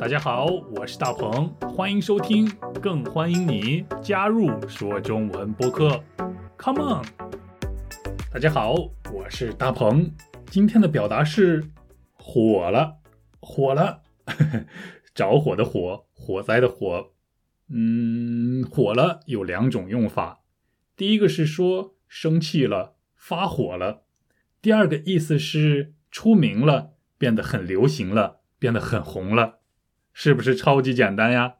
大家好，我是大鹏，欢迎收听，更欢迎你加入说中文播客。Come on！大家好，我是大鹏，今天的表达是火了，火了，着火的火，火灾的火。嗯，火了有两种用法，第一个是说生气了，发火了；第二个意思是出名了，变得很流行了，变得很红了，是不是超级简单呀？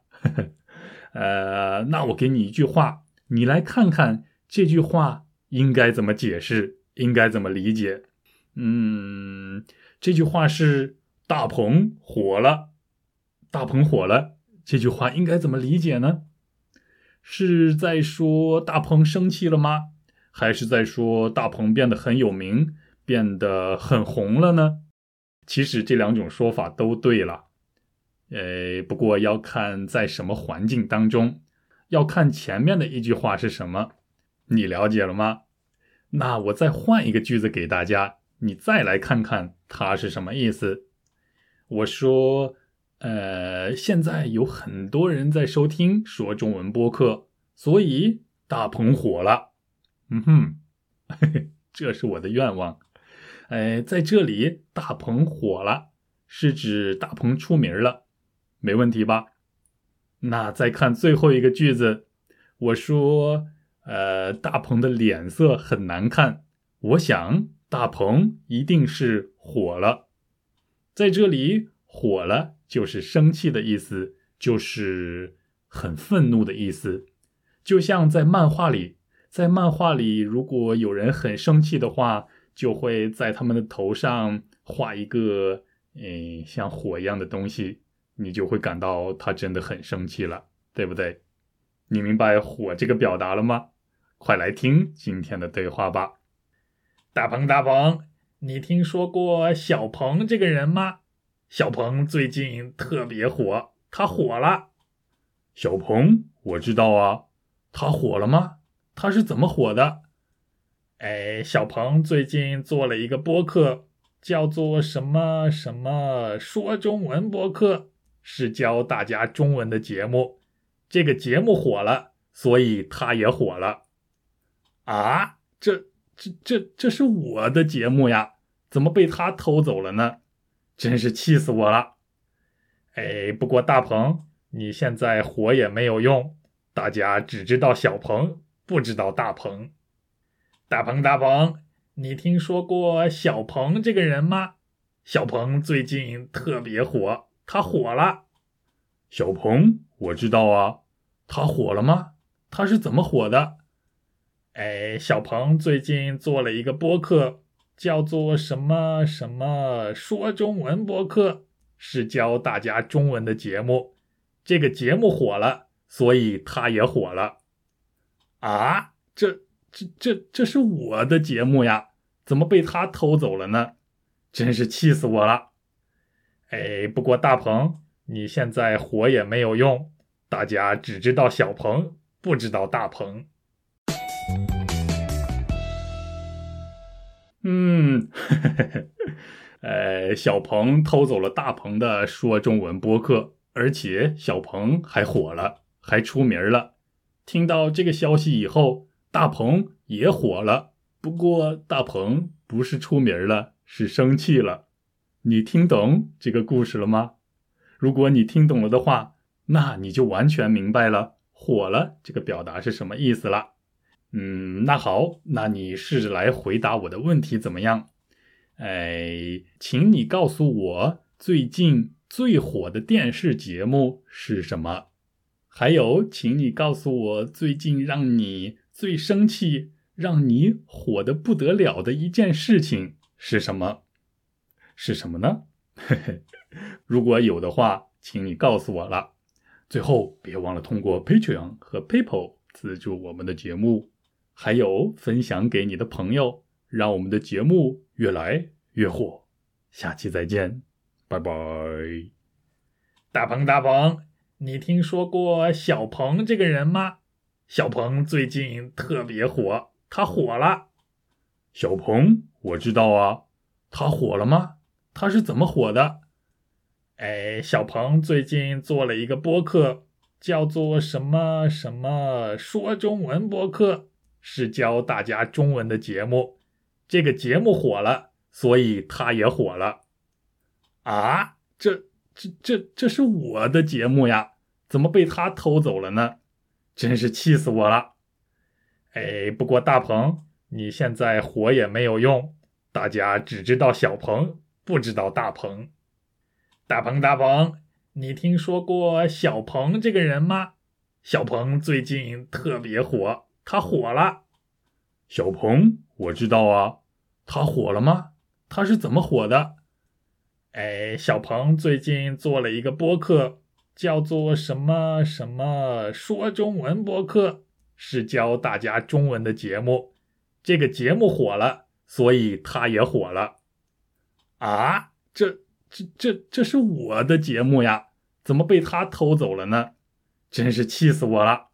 呃，那我给你一句话，你来看看这句话应该怎么解释，应该怎么理解？嗯，这句话是大鹏火了，大鹏火了。这句话应该怎么理解呢？是在说大鹏生气了吗？还是在说大鹏变得很有名，变得很红了呢？其实这两种说法都对了，呃，不过要看在什么环境当中，要看前面的一句话是什么。你了解了吗？那我再换一个句子给大家，你再来看看它是什么意思。我说。呃，现在有很多人在收听说中文播客，所以大鹏火了。嗯哼，这是我的愿望。哎，在这里，大鹏火了是指大鹏出名了，没问题吧？那再看最后一个句子，我说，呃，大鹏的脸色很难看，我想大鹏一定是火了。在这里，火了。就是生气的意思，就是很愤怒的意思。就像在漫画里，在漫画里，如果有人很生气的话，就会在他们的头上画一个，嗯，像火一样的东西，你就会感到他真的很生气了，对不对？你明白“火”这个表达了吗？快来听今天的对话吧。大鹏，大鹏，你听说过小鹏这个人吗？小鹏最近特别火，他火了。小鹏，我知道啊，他火了吗？他是怎么火的？哎，小鹏最近做了一个播客，叫做什么什么说中文播客，是教大家中文的节目。这个节目火了，所以他也火了。啊，这这这这是我的节目呀，怎么被他偷走了呢？真是气死我了！哎，不过大鹏，你现在火也没有用，大家只知道小鹏，不知道大鹏。大鹏，大鹏，你听说过小鹏这个人吗？小鹏最近特别火，他火了。小鹏，我知道啊，他火了吗？他是怎么火的？哎，小鹏最近做了一个播客。叫做什么什么说中文播客，是教大家中文的节目。这个节目火了，所以他也火了。啊，这这这这是我的节目呀，怎么被他偷走了呢？真是气死我了！哎，不过大鹏，你现在火也没有用，大家只知道小鹏，不知道大鹏。嗯，呃，小鹏偷走了大鹏的说中文播客，而且小鹏还火了，还出名了。听到这个消息以后，大鹏也火了。不过大鹏不是出名了，是生气了。你听懂这个故事了吗？如果你听懂了的话，那你就完全明白了“火了”这个表达是什么意思了。嗯，那好，那你试着来回答我的问题怎么样？哎，请你告诉我最近最火的电视节目是什么？还有，请你告诉我最近让你最生气、让你火的不得了的一件事情是什么？是什么呢？如果有的话，请你告诉我了。最后，别忘了通过 Patreon 和 PayPal 资助我们的节目。还有分享给你的朋友，让我们的节目越来越火。下期再见，拜拜。大鹏，大鹏，你听说过小鹏这个人吗？小鹏最近特别火，他火了。小鹏，我知道啊，他火了吗？他是怎么火的？哎，小鹏最近做了一个播客，叫做什么什么说中文播客，是教大家中文的节目。这个节目火了，所以他也火了。啊，这这这这是我的节目呀，怎么被他偷走了呢？真是气死我了！哎，不过大鹏，你现在火也没有用，大家只知道小鹏，不知道大鹏。大鹏，大鹏，你听说过小鹏这个人吗？小鹏最近特别火，他火了。小鹏，我知道啊，他火了吗？他是怎么火的？哎，小鹏最近做了一个播客，叫做什么什么说中文播客，是教大家中文的节目。这个节目火了，所以他也火了。啊，这。这这这是我的节目呀，怎么被他偷走了呢？真是气死我了！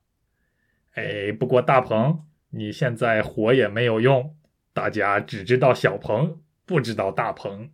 哎，不过大鹏，你现在火也没有用，大家只知道小鹏，不知道大鹏。